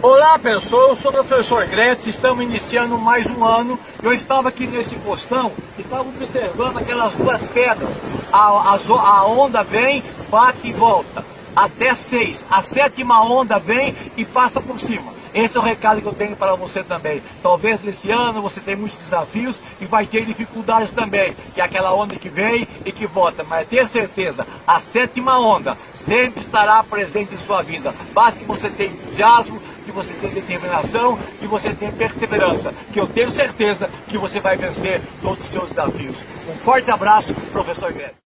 Olá pessoal, eu sou o professor Gretz, estamos iniciando mais um ano. Eu estava aqui nesse postão, estava observando aquelas duas pedras. A, a, a onda vem, bate e volta. Até seis. A sétima onda vem e passa por cima. Esse é o recado que eu tenho para você também. Talvez esse ano você tenha muitos desafios e vai ter dificuldades também, que é aquela onda que vem e que volta. Mas ter certeza, a sétima onda sempre estará presente em sua vida. Basta que você tenha entusiasmo, que você tenha determinação, que você tenha perseverança, que eu tenho certeza que você vai vencer todos os seus desafios. Um forte abraço, professor Guedes.